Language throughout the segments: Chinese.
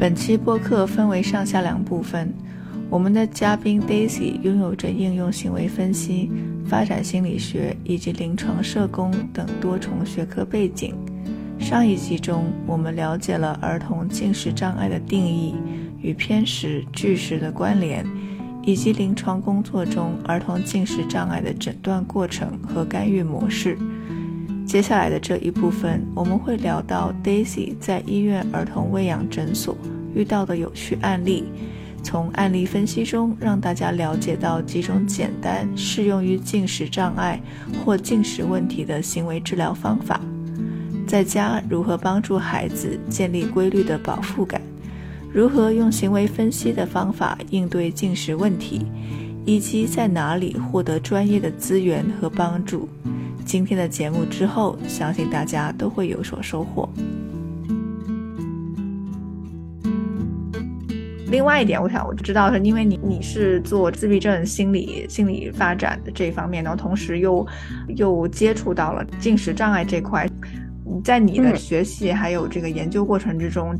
本期播客分为上下两部分。我们的嘉宾 Daisy 拥有着应用行为分析、发展心理学以及临床社工等多重学科背景。上一集中，我们了解了儿童进食障碍的定义与偏食、拒食的关联，以及临床工作中儿童进食障碍的诊断过程和干预模式。接下来的这一部分，我们会聊到 Daisy 在医院儿童喂养诊所遇到的有趣案例，从案例分析中让大家了解到几种简单适用于进食障碍或进食问题的行为治疗方法，在家如何帮助孩子建立规律的饱腹感，如何用行为分析的方法应对进食问题，以及在哪里获得专业的资源和帮助。今天的节目之后，相信大家都会有所收获。另外一点，我想我知道是因为你你是做自闭症心理心理发展的这方面，然后同时又又接触到了进食障碍这块，在你的学习还有这个研究过程之中，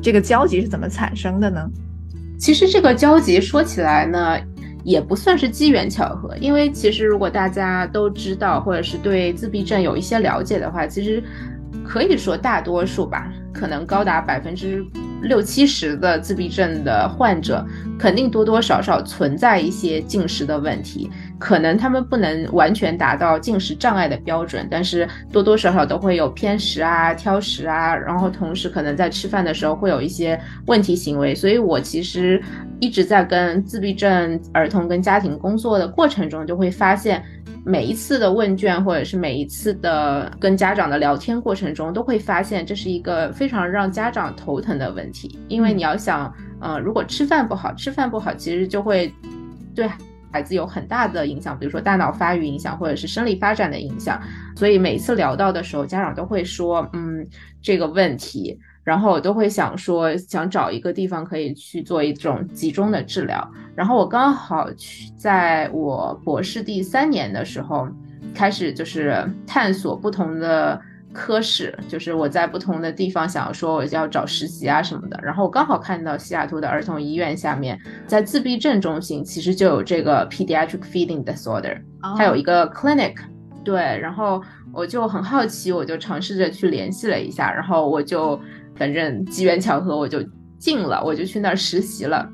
这个交集是怎么产生的呢？其实这个交集说起来呢。也不算是机缘巧合，因为其实如果大家都知道，或者是对自闭症有一些了解的话，其实可以说大多数吧，可能高达百分之六七十的自闭症的患者，肯定多多少少存在一些进食的问题。可能他们不能完全达到进食障碍的标准，但是多多少少都会有偏食啊、挑食啊，然后同时可能在吃饭的时候会有一些问题行为。所以我其实一直在跟自闭症儿童跟家庭工作的过程中，就会发现每一次的问卷或者是每一次的跟家长的聊天过程中，都会发现这是一个非常让家长头疼的问题。因为你要想，呃，如果吃饭不好，吃饭不好，其实就会对。孩子有很大的影响，比如说大脑发育影响，或者是生理发展的影响。所以每次聊到的时候，家长都会说，嗯，这个问题，然后我都会想说，想找一个地方可以去做一种集中的治疗。然后我刚好去，在我博士第三年的时候，开始就是探索不同的。科室就是我在不同的地方想要说我要找实习啊什么的，然后我刚好看到西雅图的儿童医院下面，在自闭症中心其实就有这个 pediatric feeding disorder，它有一个 clinic，对，然后我就很好奇，我就尝试着去联系了一下，然后我就反正机缘巧合我就进了，我就去那儿实习了。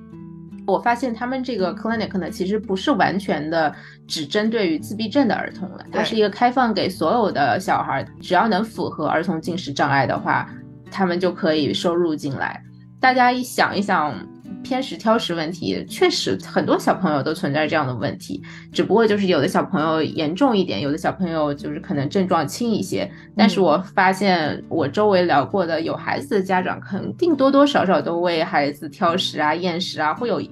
我发现他们这个 clinic 呢，其实不是完全的只针对于自闭症的儿童了，它是一个开放给所有的小孩，只要能符合儿童进食障碍的话，他们就可以收入进来。大家一想一想。偏食挑食问题确实很多小朋友都存在这样的问题，只不过就是有的小朋友严重一点，有的小朋友就是可能症状轻一些。但是我发现我周围聊过的有孩子的家长，肯定多多少少都为孩子挑食啊、厌食啊，会有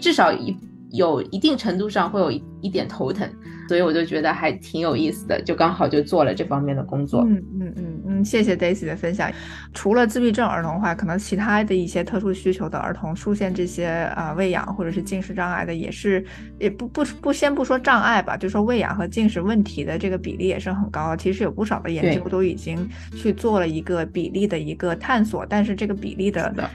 至少一有一定程度上会有一一点头疼。所以我就觉得还挺有意思的，就刚好就做了这方面的工作。嗯嗯嗯嗯，谢谢 Daisy 的分享。除了自闭症儿童的话，可能其他的一些特殊需求的儿童出现这些啊喂养或者是进食障碍的，也是也不不不先不说障碍吧，就说喂养和进食问题的这个比例也是很高。其实有不少的研究都已经去做了一个比例的一个探索，但是这个比例的。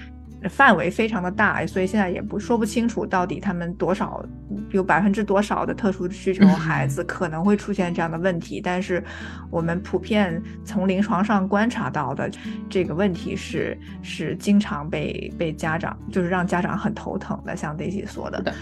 范围非常的大，所以现在也不说不清楚到底他们多少有百分之多少的特殊需求孩子 可能会出现这样的问题。但是我们普遍从临床上观察到的这个问题是是经常被被家长就是让家长很头疼的，像 Daisy 说的。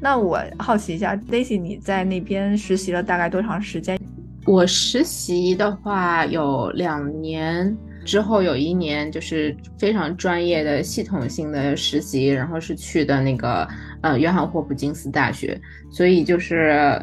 那我好奇一下，Daisy 你在那边实习了大概多长时间？我实习的话有两年。之后有一年就是非常专业的系统性的实习，然后是去的那个呃约翰霍普金斯大学，所以就是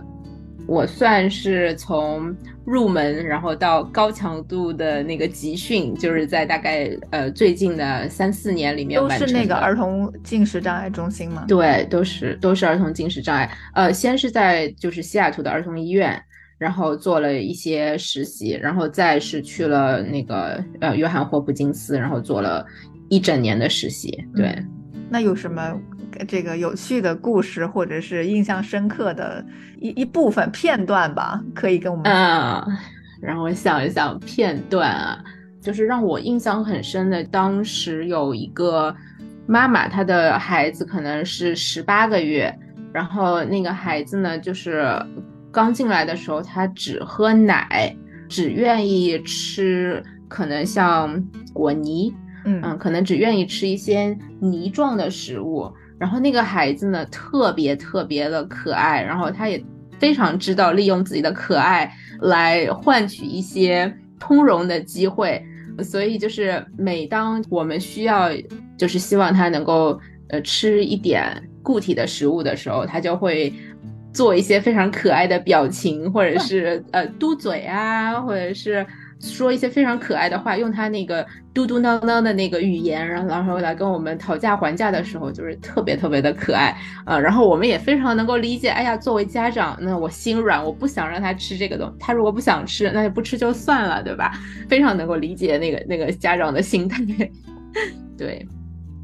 我算是从入门，然后到高强度的那个集训，就是在大概呃最近的三四年里面都是那个儿童进食障碍中心吗？对，都是都是儿童进食障碍，呃，先是在就是西雅图的儿童医院。然后做了一些实习，然后再是去了那个呃约翰霍普金斯，然后做了一整年的实习。对，那有什么这个有趣的故事，或者是印象深刻的一一部分片段吧？可以跟我们啊，让我想一想片段啊，就是让我印象很深的，当时有一个妈妈，她的孩子可能是十八个月，然后那个孩子呢，就是刚进来的时候，他只喝奶，只愿意吃可能像果泥，嗯，可能只愿意吃一些泥状的食物。然后那个孩子呢，特别特别的可爱，然后他也非常知道利用自己的可爱来换取一些通融的机会。所以就是每当我们需要，就是希望他能够呃吃一点固体的食物的时候，他就会做一些非常可爱的表情，或者是呃嘟嘴啊，或者是说一些非常可爱的话，用他那个嘟嘟囔囔的那个语言，然后然后来跟我们讨价还价的时候，就是特别特别的可爱啊。然后我们也非常能够理解，哎呀，作为家长，那我心软，我不想让他吃这个东西，他如果不想吃，那就不吃就算了，对吧？非常能够理解那个那个家长的心态，对。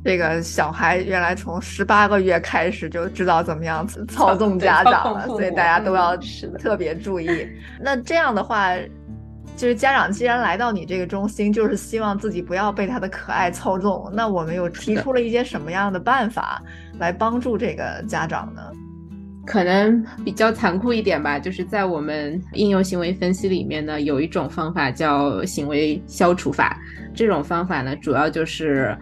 这个小孩原来从十八个月开始就知道怎么样操纵家长了，所以大家都要特别注意。那这样的话，就是家长既然来到你这个中心，就是希望自己不要被他的可爱操纵。那我们又提出了一些什么样的办法来帮助这个家长呢？可能比较残酷一点吧，就是在我们应用行为分析里面呢，有一种方法叫行为消除法。这种方法呢，主要就是。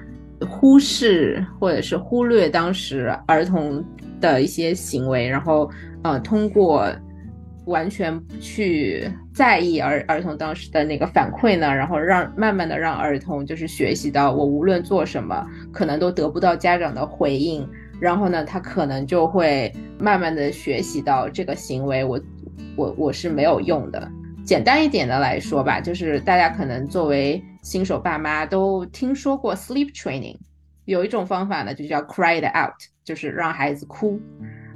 忽视或者是忽略当时儿童的一些行为，然后呃，通过完全不去在意儿儿童当时的那个反馈呢，然后让慢慢的让儿童就是学习到，我无论做什么，可能都得不到家长的回应，然后呢，他可能就会慢慢的学习到这个行为，我我我是没有用的。简单一点的来说吧，就是大家可能作为新手爸妈都听说过 sleep training，有一种方法呢，就叫 cry it out，就是让孩子哭，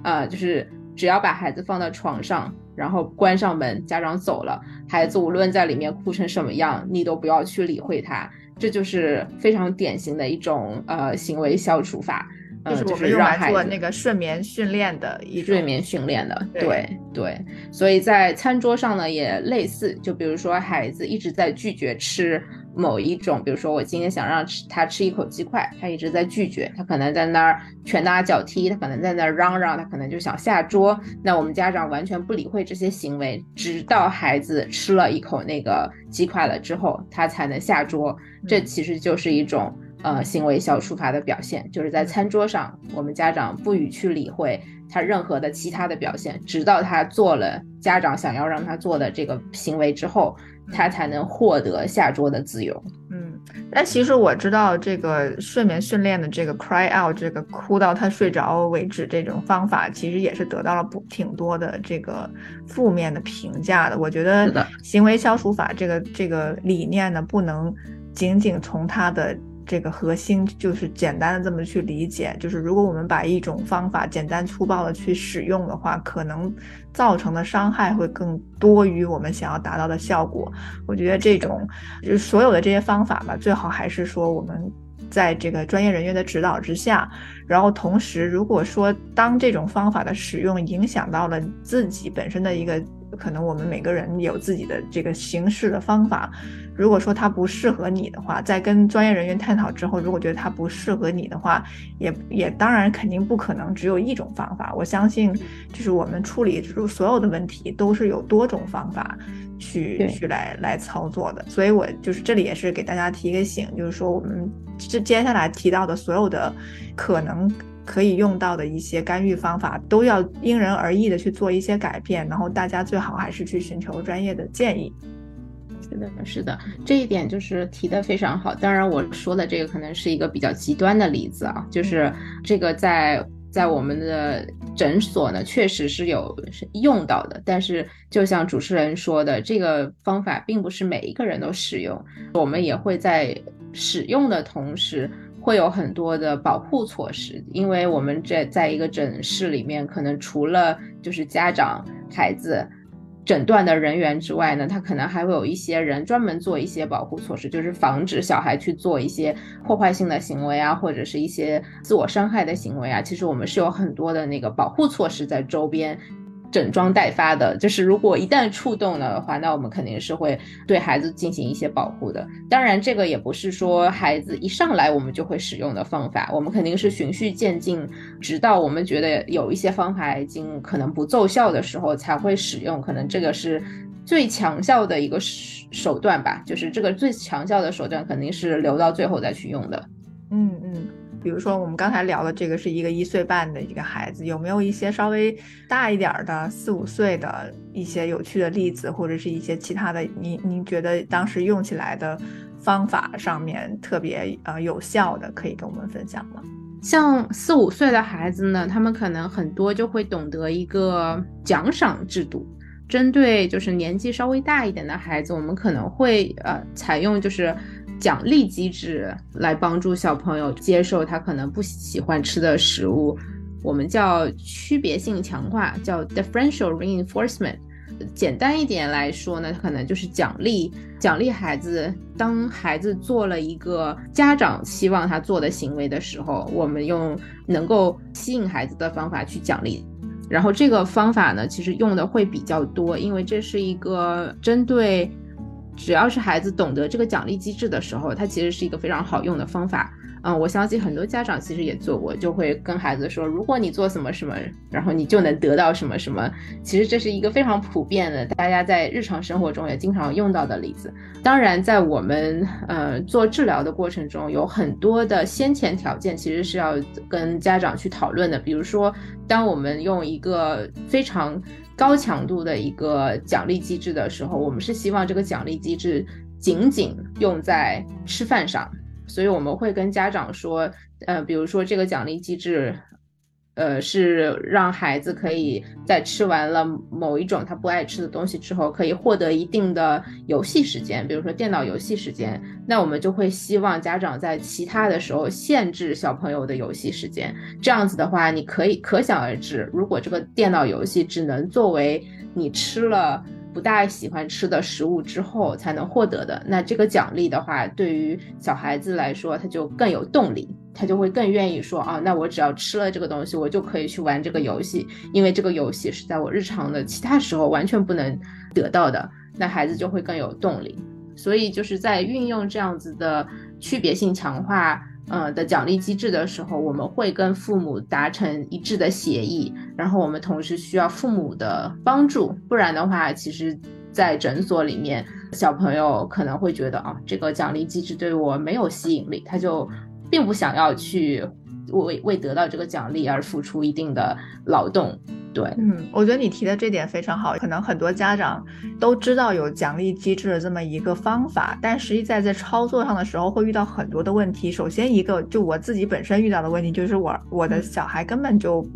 呃，就是只要把孩子放到床上，然后关上门，家长走了，孩子无论在里面哭成什么样，你都不要去理会他，这就是非常典型的一种呃行为消除法。就是我们用来做那个睡眠训练的一睡眠训练的，对对，所以在餐桌上呢也类似，就比如说孩子一直在拒绝吃某一种，比如说我今天想让吃他吃一口鸡块，他一直在拒绝，他可能在那儿拳打脚踢，他可能在那儿嚷嚷，他可能就想下桌。那我们家长完全不理会这些行为，直到孩子吃了一口那个鸡块了之后，他才能下桌。这其实就是一种。呃，行为消除法的表现，就是在餐桌上，我们家长不予去理会他任何的其他的表现，直到他做了家长想要让他做的这个行为之后，他才能获得下桌的自由。嗯，但其实我知道这个睡眠训练的这个 cry out，这个哭到他睡着为止这种方法，其实也是得到了不挺多的这个负面的评价的。我觉得行为消除法这个这个理念呢，不能仅仅从他的。这个核心就是简单的这么去理解，就是如果我们把一种方法简单粗暴的去使用的话，可能造成的伤害会更多于我们想要达到的效果。我觉得这种就是所有的这些方法吧，最好还是说我们在这个专业人员的指导之下，然后同时如果说当这种方法的使用影响到了自己本身的一个。可能我们每个人有自己的这个行事的方法，如果说它不适合你的话，在跟专业人员探讨之后，如果觉得它不适合你的话，也也当然肯定不可能只有一种方法。我相信，就是我们处理所有的问题都是有多种方法去去来来操作的。所以我就是这里也是给大家提个醒，就是说我们这接下来提到的所有的可能。可以用到的一些干预方法，都要因人而异的去做一些改变，然后大家最好还是去寻求专业的建议。是的，是的，这一点就是提的非常好。当然，我说的这个可能是一个比较极端的例子啊，就是这个在在我们的诊所呢，确实是有用到的。但是，就像主持人说的，这个方法并不是每一个人都使用，我们也会在使用的同时。会有很多的保护措施，因为我们这在一个诊室里面，可能除了就是家长、孩子、诊断的人员之外呢，他可能还会有一些人专门做一些保护措施，就是防止小孩去做一些破坏性的行为啊，或者是一些自我伤害的行为啊。其实我们是有很多的那个保护措施在周边。整装待发的，就是如果一旦触动了的话，那我们肯定是会对孩子进行一些保护的。当然，这个也不是说孩子一上来我们就会使用的方法，我们肯定是循序渐进，直到我们觉得有一些方法已经可能不奏效的时候才会使用。可能这个是最强效的一个手段吧，就是这个最强效的手段肯定是留到最后再去用的。嗯嗯。比如说，我们刚才聊的这个是一个一岁半的一个孩子，有没有一些稍微大一点的四五岁的一些有趣的例子，或者是一些其他的？您您觉得当时用起来的方法上面特别呃有效的，可以跟我们分享吗？像四五岁的孩子呢，他们可能很多就会懂得一个奖赏制度。针对就是年纪稍微大一点的孩子，我们可能会呃采用就是。奖励机制来帮助小朋友接受他可能不喜欢吃的食物，我们叫区别性强化，叫 differential reinforcement。简单一点来说呢，可能就是奖励奖励孩子。当孩子做了一个家长希望他做的行为的时候，我们用能够吸引孩子的方法去奖励。然后这个方法呢，其实用的会比较多，因为这是一个针对。只要是孩子懂得这个奖励机制的时候，它其实是一个非常好用的方法。嗯，我相信很多家长其实也做过，就会跟孩子说，如果你做什么什么，然后你就能得到什么什么。其实这是一个非常普遍的，大家在日常生活中也经常用到的例子。当然，在我们呃做治疗的过程中，有很多的先前条件其实是要跟家长去讨论的。比如说，当我们用一个非常高强度的一个奖励机制的时候，我们是希望这个奖励机制仅仅用在吃饭上，所以我们会跟家长说，呃，比如说这个奖励机制。呃，是让孩子可以在吃完了某一种他不爱吃的东西之后，可以获得一定的游戏时间，比如说电脑游戏时间。那我们就会希望家长在其他的时候限制小朋友的游戏时间。这样子的话，你可以可想而知，如果这个电脑游戏只能作为你吃了。不大喜欢吃的食物之后才能获得的，那这个奖励的话，对于小孩子来说，他就更有动力，他就会更愿意说啊，那我只要吃了这个东西，我就可以去玩这个游戏，因为这个游戏是在我日常的其他时候完全不能得到的，那孩子就会更有动力。所以就是在运用这样子的区别性强化。呃的奖励机制的时候，我们会跟父母达成一致的协议，然后我们同时需要父母的帮助，不然的话，其实，在诊所里面，小朋友可能会觉得啊，这个奖励机制对我没有吸引力，他就并不想要去为为得到这个奖励而付出一定的劳动。对，嗯，我觉得你提的这点非常好。可能很多家长都知道有奖励机制的这么一个方法，但实际在在操作上的时候会遇到很多的问题。首先一个，就我自己本身遇到的问题，就是我我的小孩根本就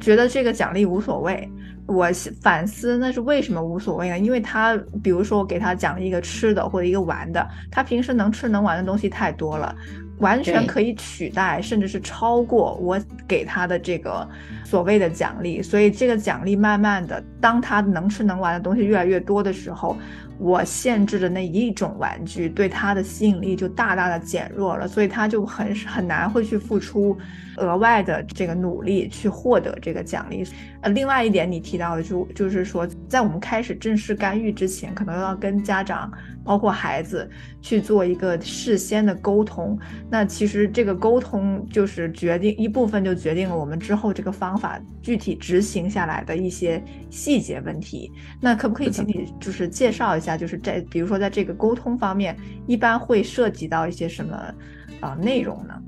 觉得这个奖励无所谓。我反思那是为什么无所谓呢？因为他比如说我给他奖励一个吃的或者一个玩的，他平时能吃能玩的东西太多了。完全可以取代，甚至是超过我给他的这个所谓的奖励。所以这个奖励慢慢的，当他能吃能玩的东西越来越多的时候，我限制的那一种玩具对他的吸引力就大大的减弱了。所以他就很很难会去付出额外的这个努力去获得这个奖励。呃，另外一点你提到的就就是说，在我们开始正式干预之前，可能要跟家长。包括孩子去做一个事先的沟通，那其实这个沟通就是决定一部分，就决定了我们之后这个方法具体执行下来的一些细节问题。那可不可以请你就是介绍一下，就是在比如说在这个沟通方面，一般会涉及到一些什么啊内容呢？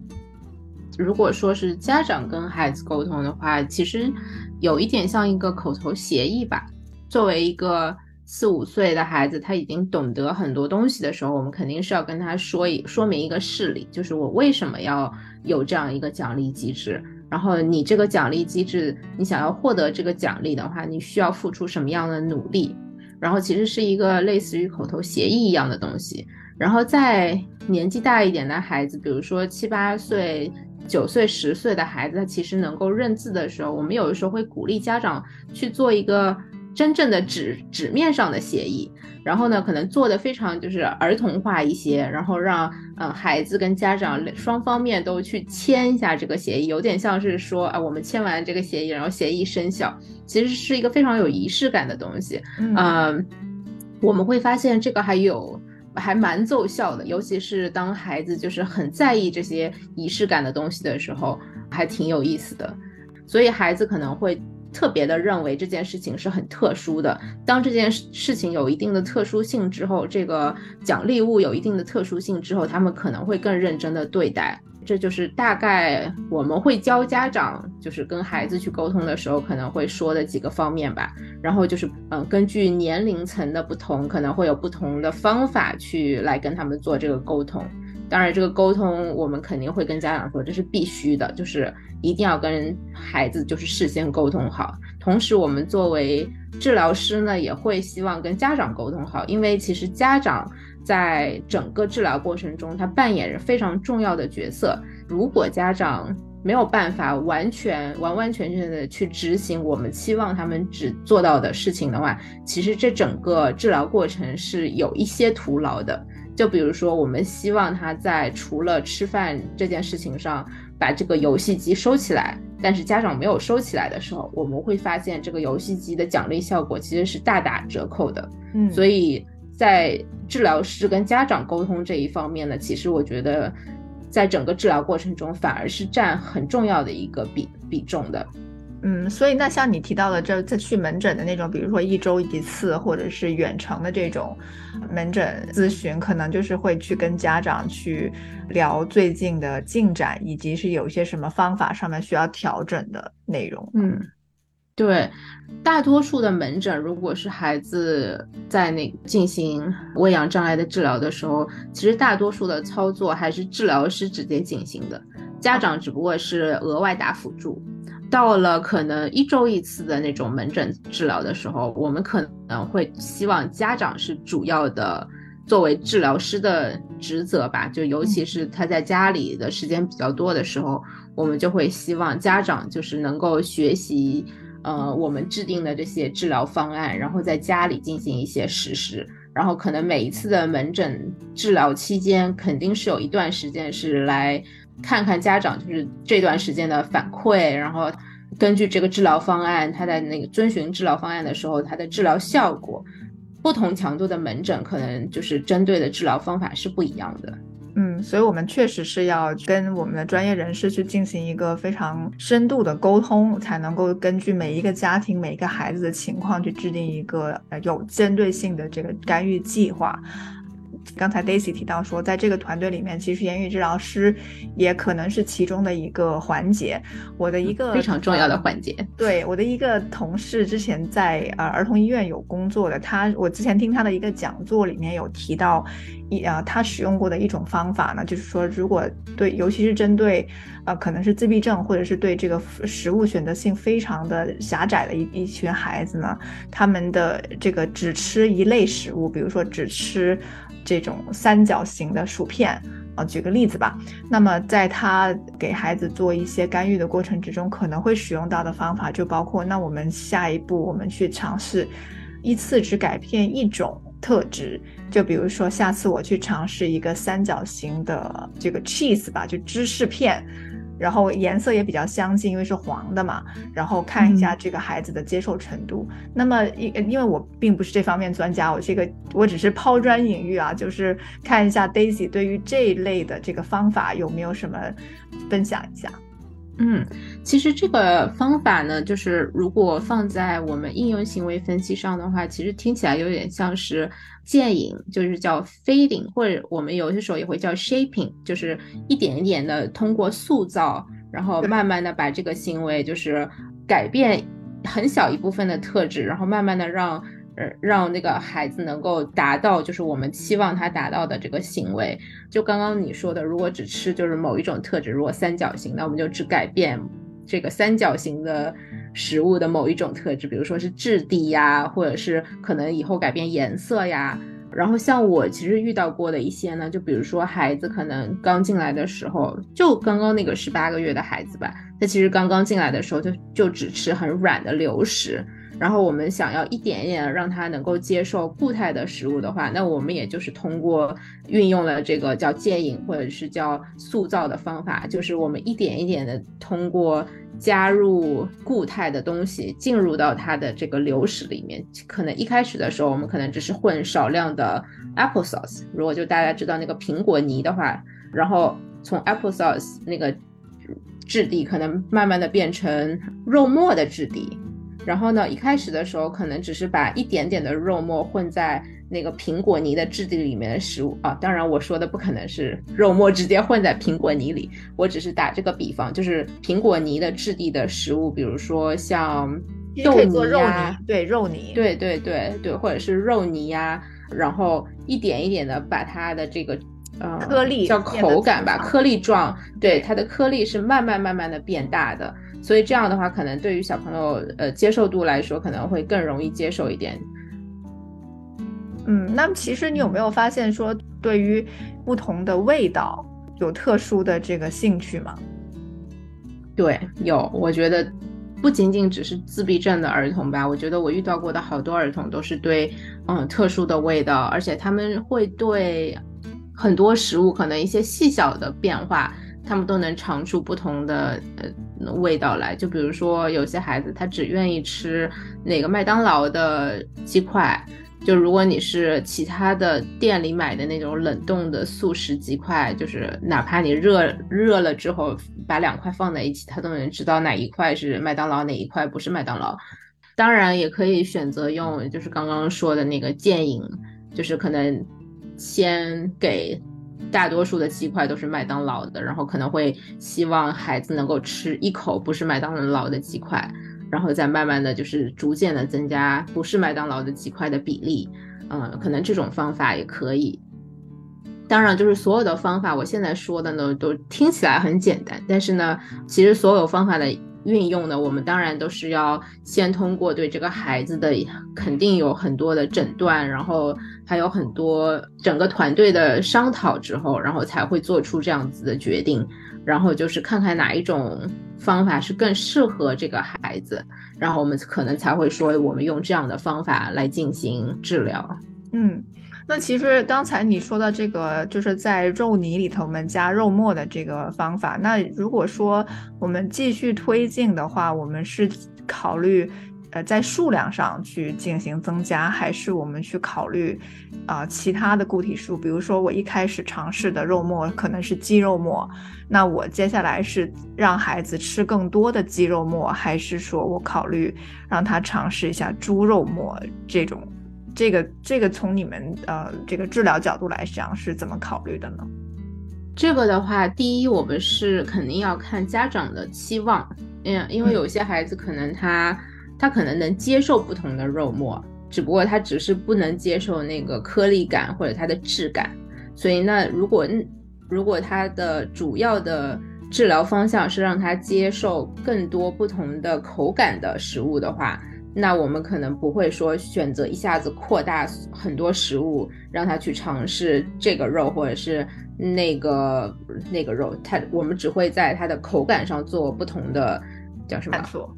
如果说是家长跟孩子沟通的话，其实有一点像一个口头协议吧，作为一个。四五岁的孩子，他已经懂得很多东西的时候，我们肯定是要跟他说一说明一个事理，就是我为什么要有这样一个奖励机制。然后你这个奖励机制，你想要获得这个奖励的话，你需要付出什么样的努力？然后其实是一个类似于口头协议一样的东西。然后在年纪大一点的孩子，比如说七八岁、九岁、十岁的孩子，他其实能够认字的时候，我们有的时候会鼓励家长去做一个。真正的纸纸面上的协议。然后呢，可能做的非常就是儿童化一些，然后让嗯孩子跟家长双方面都去签一下这个协议，有点像是说啊，我们签完这个协议，然后协议生效，其实是一个非常有仪式感的东西。嗯，我们会发现这个还有还蛮奏效的，尤其是当孩子就是很在意这些仪式感的东西的时候，还挺有意思的。所以孩子可能会。特别的认为这件事情是很特殊的。当这件事事情有一定的特殊性之后，这个奖励物有一定的特殊性之后，他们可能会更认真的对待。这就是大概我们会教家长，就是跟孩子去沟通的时候可能会说的几个方面吧。然后就是，嗯，根据年龄层的不同，可能会有不同的方法去来跟他们做这个沟通。当然，这个沟通我们肯定会跟家长说，这是必须的，就是一定要跟孩子就是事先沟通好。同时，我们作为治疗师呢，也会希望跟家长沟通好，因为其实家长在整个治疗过程中，他扮演着非常重要的角色。如果家长没有办法完全完完全全的去执行我们期望他们只做到的事情的话，其实这整个治疗过程是有一些徒劳的。就比如说，我们希望他在除了吃饭这件事情上把这个游戏机收起来，但是家长没有收起来的时候，我们会发现这个游戏机的奖励效果其实是大打折扣的。嗯，所以在治疗师跟家长沟通这一方面呢，其实我觉得在整个治疗过程中反而是占很重要的一个比比重的。嗯，所以那像你提到的这次去门诊的那种，比如说一周一次，或者是远程的这种门诊咨询，可能就是会去跟家长去聊最近的进展，以及是有些什么方法上面需要调整的内容。嗯，对，大多数的门诊，如果是孩子在那进行喂养障碍的治疗的时候，其实大多数的操作还是治疗师直接进行的，家长只不过是额外打辅助。到了可能一周一次的那种门诊治疗的时候，我们可能会希望家长是主要的，作为治疗师的职责吧。就尤其是他在家里的时间比较多的时候，我们就会希望家长就是能够学习，呃，我们制定的这些治疗方案，然后在家里进行一些实施。然后可能每一次的门诊治疗期间，肯定是有一段时间是来。看看家长就是这段时间的反馈，然后根据这个治疗方案，他在那个遵循治疗方案的时候，他的治疗效果，不同强度的门诊可能就是针对的治疗方法是不一样的。嗯，所以我们确实是要跟我们的专业人士去进行一个非常深度的沟通，才能够根据每一个家庭、每一个孩子的情况去制定一个呃有针对性的这个干预计划。刚才 Daisy 提到说，在这个团队里面，其实言语治疗师也可能是其中的一个环节。我的一个非常重要的环节。对，我的一个同事之前在呃儿童医院有工作的，他我之前听他的一个讲座里面有提到，一啊他使用过的一种方法呢，就是说如果对，尤其是针对呃可能是自闭症或者是对这个食物选择性非常的狭窄的一一群孩子呢，他们的这个只吃一类食物，比如说只吃。这这种三角形的薯片啊，举个例子吧。那么，在他给孩子做一些干预的过程之中，可能会使用到的方法就包括：那我们下一步我们去尝试一次只改变一种特质，就比如说下次我去尝试一个三角形的这个 cheese 吧，就芝士片。然后颜色也比较相近，因为是黄的嘛。然后看一下这个孩子的接受程度。那么，因因为我并不是这方面专家，我这个我只是抛砖引玉啊，就是看一下 Daisy 对于这一类的这个方法有没有什么分享一下。嗯，其实这个方法呢，就是如果放在我们应用行为分析上的话，其实听起来有点像是建影，就是叫 feeding，或者我们有些时候也会叫 shaping，就是一点一点的通过塑造，然后慢慢的把这个行为就是改变很小一部分的特质，然后慢慢的让。呃，让那个孩子能够达到，就是我们期望他达到的这个行为。就刚刚你说的，如果只吃就是某一种特质，如果三角形，那我们就只改变这个三角形的食物的某一种特质，比如说是质地呀，或者是可能以后改变颜色呀。然后像我其实遇到过的一些呢，就比如说孩子可能刚进来的时候，就刚刚那个十八个月的孩子吧，他其实刚刚进来的时候就就只吃很软的流食。然后我们想要一点一点让他能够接受固态的食物的话，那我们也就是通过运用了这个叫戒饮或者是叫塑造的方法，就是我们一点一点的通过加入固态的东西进入到它的这个流食里面。可能一开始的时候，我们可能只是混少量的 apple sauce，如果就大家知道那个苹果泥的话，然后从 apple sauce 那个质地可能慢慢的变成肉末的质地。然后呢，一开始的时候可能只是把一点点的肉末混在那个苹果泥的质地里面的食物啊，当然我说的不可能是 肉末直接混在苹果泥里，我只是打这个比方，就是苹果泥的质地的食物，比如说像豆泥呀，对肉泥，对对对对，或者是肉泥呀，然后一点一点的把它的这个呃颗粒叫口感吧，颗粒状，对它的颗粒是慢慢慢慢的变大的。所以这样的话，可能对于小朋友呃接受度来说，可能会更容易接受一点。嗯，那么其实你有没有发现说，对于不同的味道有特殊的这个兴趣吗？对，有。我觉得不仅仅只是自闭症的儿童吧，我觉得我遇到过的好多儿童都是对嗯特殊的味道，而且他们会对很多食物可能一些细小的变化。他们都能尝出不同的呃味道来，就比如说有些孩子他只愿意吃哪个麦当劳的鸡块，就如果你是其他的店里买的那种冷冻的速食鸡块，就是哪怕你热热了之后把两块放在一起，他都能知道哪一块是麦当劳，哪一块不是麦当劳。当然也可以选择用就是刚刚说的那个建议，就是可能先给。大多数的鸡块都是麦当劳的，然后可能会希望孩子能够吃一口不是麦当劳的鸡块，然后再慢慢的就是逐渐的增加不是麦当劳的鸡块的比例，嗯，可能这种方法也可以。当然，就是所有的方法，我现在说的呢都听起来很简单，但是呢，其实所有方法的。运用的，我们当然都是要先通过对这个孩子的肯定有很多的诊断，然后还有很多整个团队的商讨之后，然后才会做出这样子的决定。然后就是看看哪一种方法是更适合这个孩子，然后我们可能才会说我们用这样的方法来进行治疗。嗯。那其实刚才你说的这个，就是在肉泥里头我们加肉末的这个方法。那如果说我们继续推进的话，我们是考虑呃在数量上去进行增加，还是我们去考虑啊其他的固体数？比如说我一开始尝试的肉末可能是鸡肉末，那我接下来是让孩子吃更多的鸡肉末，还是说我考虑让他尝试一下猪肉末这种？这个这个从你们呃这个治疗角度来讲是怎么考虑的呢？这个的话，第一我们是肯定要看家长的期望，嗯，因为有些孩子可能他他可能能接受不同的肉末，只不过他只是不能接受那个颗粒感或者它的质感，所以那如果如果他的主要的治疗方向是让他接受更多不同的口感的食物的话。那我们可能不会说选择一下子扩大很多食物，让他去尝试这个肉或者是那个那个肉，他我们只会在它的口感上做不同的叫什么探索？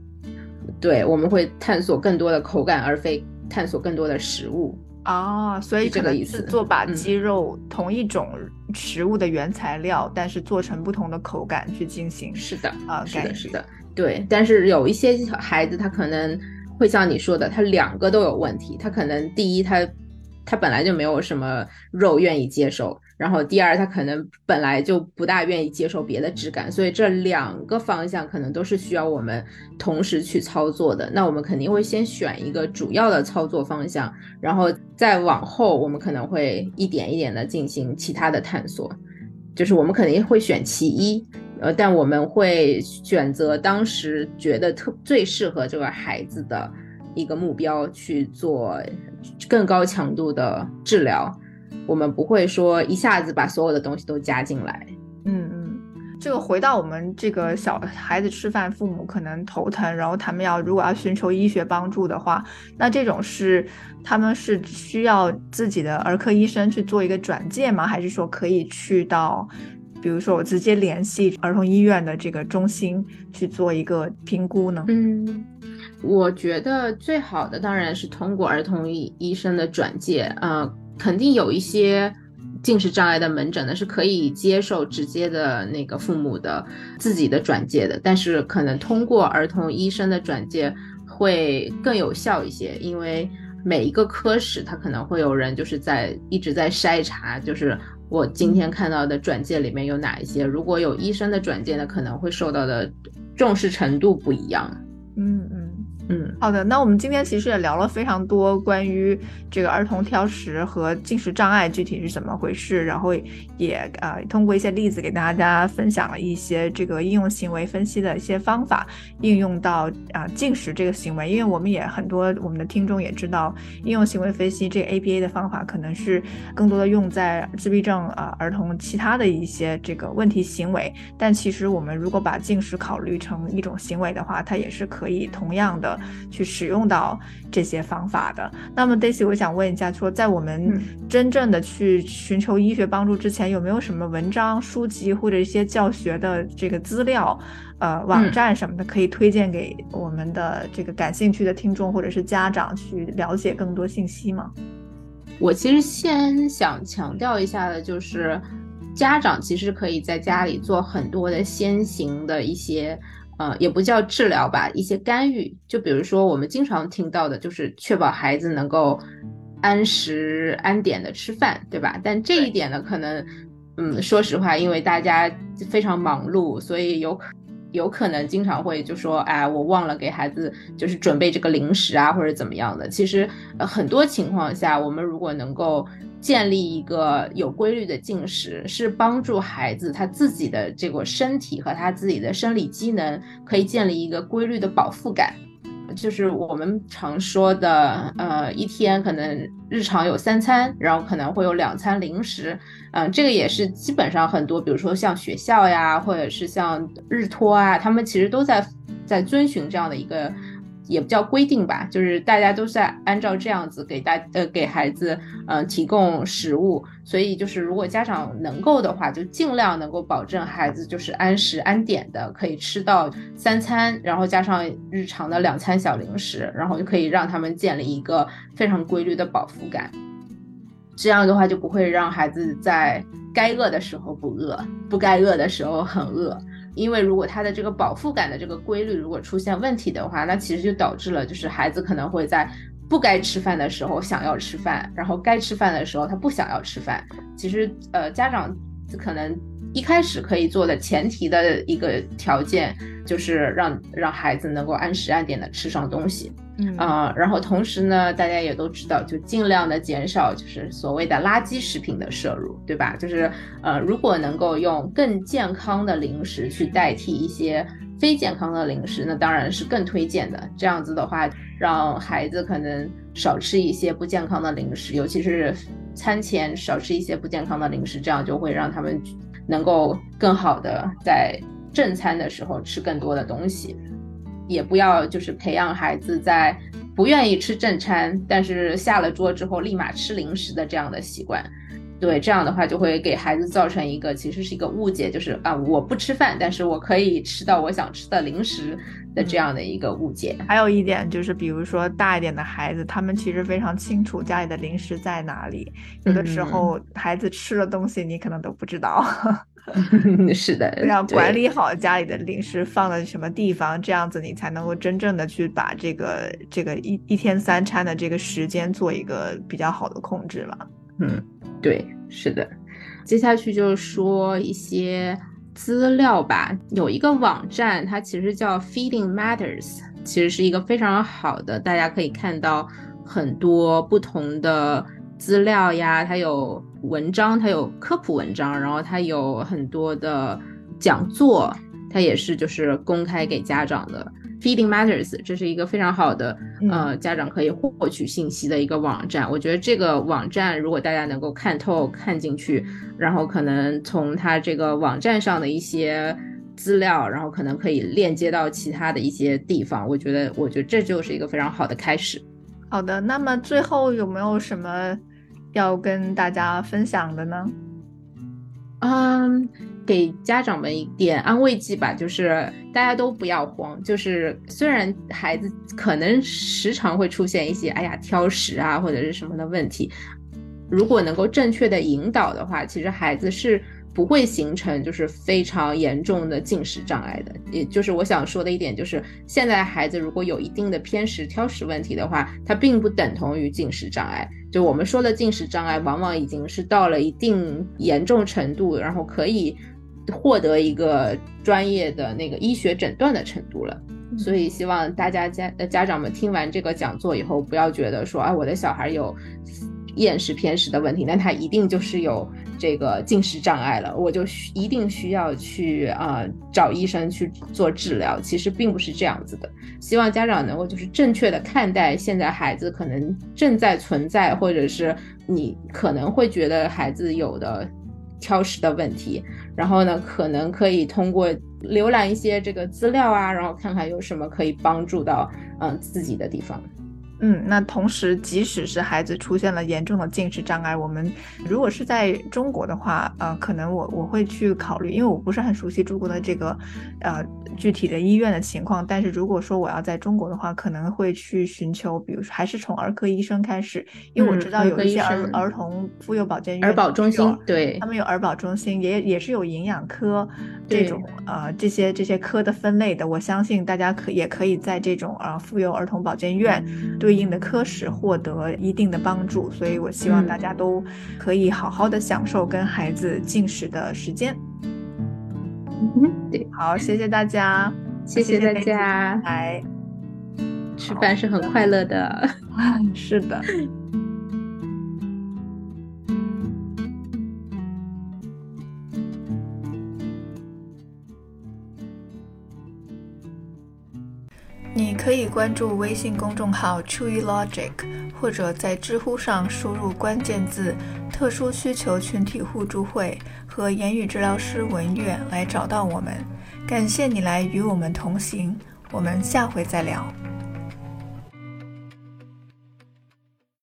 对，我们会探索更多的口感，而非探索更多的食物。啊，所以这个意思，做把鸡肉同一种食物的原材料，但是做成不同的口感去进行。是的，啊，是的，是的，对。但是有一些孩子他可能。会像你说的，它两个都有问题。它可能第一，它它本来就没有什么肉愿意接受；然后第二，它可能本来就不大愿意接受别的质感。所以这两个方向可能都是需要我们同时去操作的。那我们肯定会先选一个主要的操作方向，然后再往后，我们可能会一点一点的进行其他的探索。就是我们肯定会选其一。呃，但我们会选择当时觉得特最适合这个孩子的一个目标去做更高强度的治疗。我们不会说一下子把所有的东西都加进来。嗯嗯，这个回到我们这个小孩子吃饭，父母可能头疼，然后他们要如果要寻求医学帮助的话，那这种是他们是需要自己的儿科医生去做一个转介吗？还是说可以去到？比如说，我直接联系儿童医院的这个中心去做一个评估呢？嗯，我觉得最好的当然是通过儿童医医生的转介，呃，肯定有一些进食障碍的门诊呢是可以接受直接的那个父母的自己的转介的，但是可能通过儿童医生的转介会更有效一些，因为每一个科室他可能会有人就是在一直在筛查，就是我今天看到的转介里面有哪一些，如果有医生的转介呢，可能会受到的重视程度不一样。嗯嗯。嗯，好的。那我们今天其实也聊了非常多关于这个儿童挑食和进食障碍具体是怎么回事，然后也呃通过一些例子给大家分享了一些这个应用行为分析的一些方法，应用到啊进食这个行为。因为我们也很多我们的听众也知道，应用行为分析这个 ABA 的方法可能是更多的用在自闭症啊儿童其他的一些这个问题行为，但其实我们如果把进食考虑成一种行为的话，它也是可以同样的。去使用到这些方法的。那么，Daisy，我想问一下，说在我们真正的去寻求医学帮助之前，有没有什么文章、书籍或者一些教学的这个资料，呃，网站什么的，可以推荐给我们的这个感兴趣的听众或者是家长去了解更多信息吗？我其实先想强调一下的就是，家长其实可以在家里做很多的先行的一些。呃，也不叫治疗吧，一些干预，就比如说我们经常听到的，就是确保孩子能够按时按点的吃饭，对吧？但这一点呢，可能，嗯，说实话，因为大家非常忙碌，所以有可有可能经常会就说，哎，我忘了给孩子就是准备这个零食啊，或者怎么样的。其实，呃，很多情况下，我们如果能够。建立一个有规律的进食，是帮助孩子他自己的这个身体和他自己的生理机能可以建立一个规律的饱腹感。就是我们常说的，呃，一天可能日常有三餐，然后可能会有两餐零食。嗯，这个也是基本上很多，比如说像学校呀，或者是像日托啊，他们其实都在在遵循这样的一个。也不叫规定吧，就是大家都在按照这样子给大呃给孩子嗯提供食物，所以就是如果家长能够的话，就尽量能够保证孩子就是按时按点的可以吃到三餐，然后加上日常的两餐小零食，然后就可以让他们建立一个非常规律的饱腹感。这样的话就不会让孩子在该饿的时候不饿，不该饿的时候很饿。因为如果他的这个饱腹感的这个规律如果出现问题的话，那其实就导致了就是孩子可能会在不该吃饭的时候想要吃饭，然后该吃饭的时候他不想要吃饭。其实呃家长可能一开始可以做的前提的一个条件就是让让孩子能够按时按点的吃上东西。嗯啊，然后同时呢，大家也都知道，就尽量的减少就是所谓的垃圾食品的摄入，对吧？就是呃，如果能够用更健康的零食去代替一些非健康的零食，那当然是更推荐的。这样子的话，让孩子可能少吃一些不健康的零食，尤其是餐前少吃一些不健康的零食，这样就会让他们能够更好的在正餐的时候吃更多的东西。也不要就是培养孩子在不愿意吃正餐，但是下了桌之后立马吃零食的这样的习惯。对，这样的话就会给孩子造成一个其实是一个误解，就是啊我不吃饭，但是我可以吃到我想吃的零食的这样的一个误解。还有一点就是，比如说大一点的孩子，他们其实非常清楚家里的零食在哪里，有的时候孩子吃了东西你可能都不知道。是的，要管理好家里的零食放在什么地方，这样子你才能够真正的去把这个这个一一天三餐的这个时间做一个比较好的控制嘛。嗯，对，是的。接下去就是说一些资料吧。有一个网站，它其实叫 Feeding Matters，其实是一个非常好的，大家可以看到很多不同的资料呀，它有。文章它有科普文章，然后它有很多的讲座，它也是就是公开给家长的。Feeding Matters，这是一个非常好的呃家长可以获取信息的一个网站。我觉得这个网站如果大家能够看透看进去，然后可能从它这个网站上的一些资料，然后可能可以链接到其他的一些地方。我觉得，我觉得这就是一个非常好的开始。好的，那么最后有没有什么？要跟大家分享的呢？嗯，给家长们一点安慰剂吧，就是大家都不要慌。就是虽然孩子可能时常会出现一些哎呀挑食啊或者是什么的问题，如果能够正确的引导的话，其实孩子是。不会形成就是非常严重的进食障碍的，也就是我想说的一点，就是现在孩子如果有一定的偏食、挑食问题的话，它并不等同于进食障碍。就我们说的进食障碍，往往已经是到了一定严重程度，然后可以获得一个专业的那个医学诊断的程度了。所以希望大家家呃家长们听完这个讲座以后，不要觉得说啊我的小孩有厌食偏食的问题，那他一定就是有。这个进食障碍了，我就需一定需要去啊找医生去做治疗。其实并不是这样子的，希望家长能够就是正确的看待现在孩子可能正在存在，或者是你可能会觉得孩子有的挑食的问题。然后呢，可能可以通过浏览一些这个资料啊，然后看看有什么可以帮助到嗯自己的地方。嗯，那同时，即使是孩子出现了严重的进食障碍，我们如果是在中国的话，呃，可能我我会去考虑，因为我不是很熟悉中国的这个，呃，具体的医院的情况。但是如果说我要在中国的话，可能会去寻求，比如说还是从儿科医生开始，因为我知道有一些儿儿童妇幼保健院、儿保中心，对，他们有儿保中心，也也是有营养科这种呃这些这些科的分类的。我相信大家可也可以在这种呃妇幼儿童保健院。对应的科室获得一定的帮助，所以我希望大家都可以好好的享受跟孩子进食的时间。嗯，对，好，谢谢大家，谢谢大家，来吃饭是很快乐的，是的。可以关注微信公众号 Chewy Logic，或者在知乎上输入关键字“特殊需求群体互助会”和言语治疗师文月来找到我们。感谢你来与我们同行，我们下回再聊。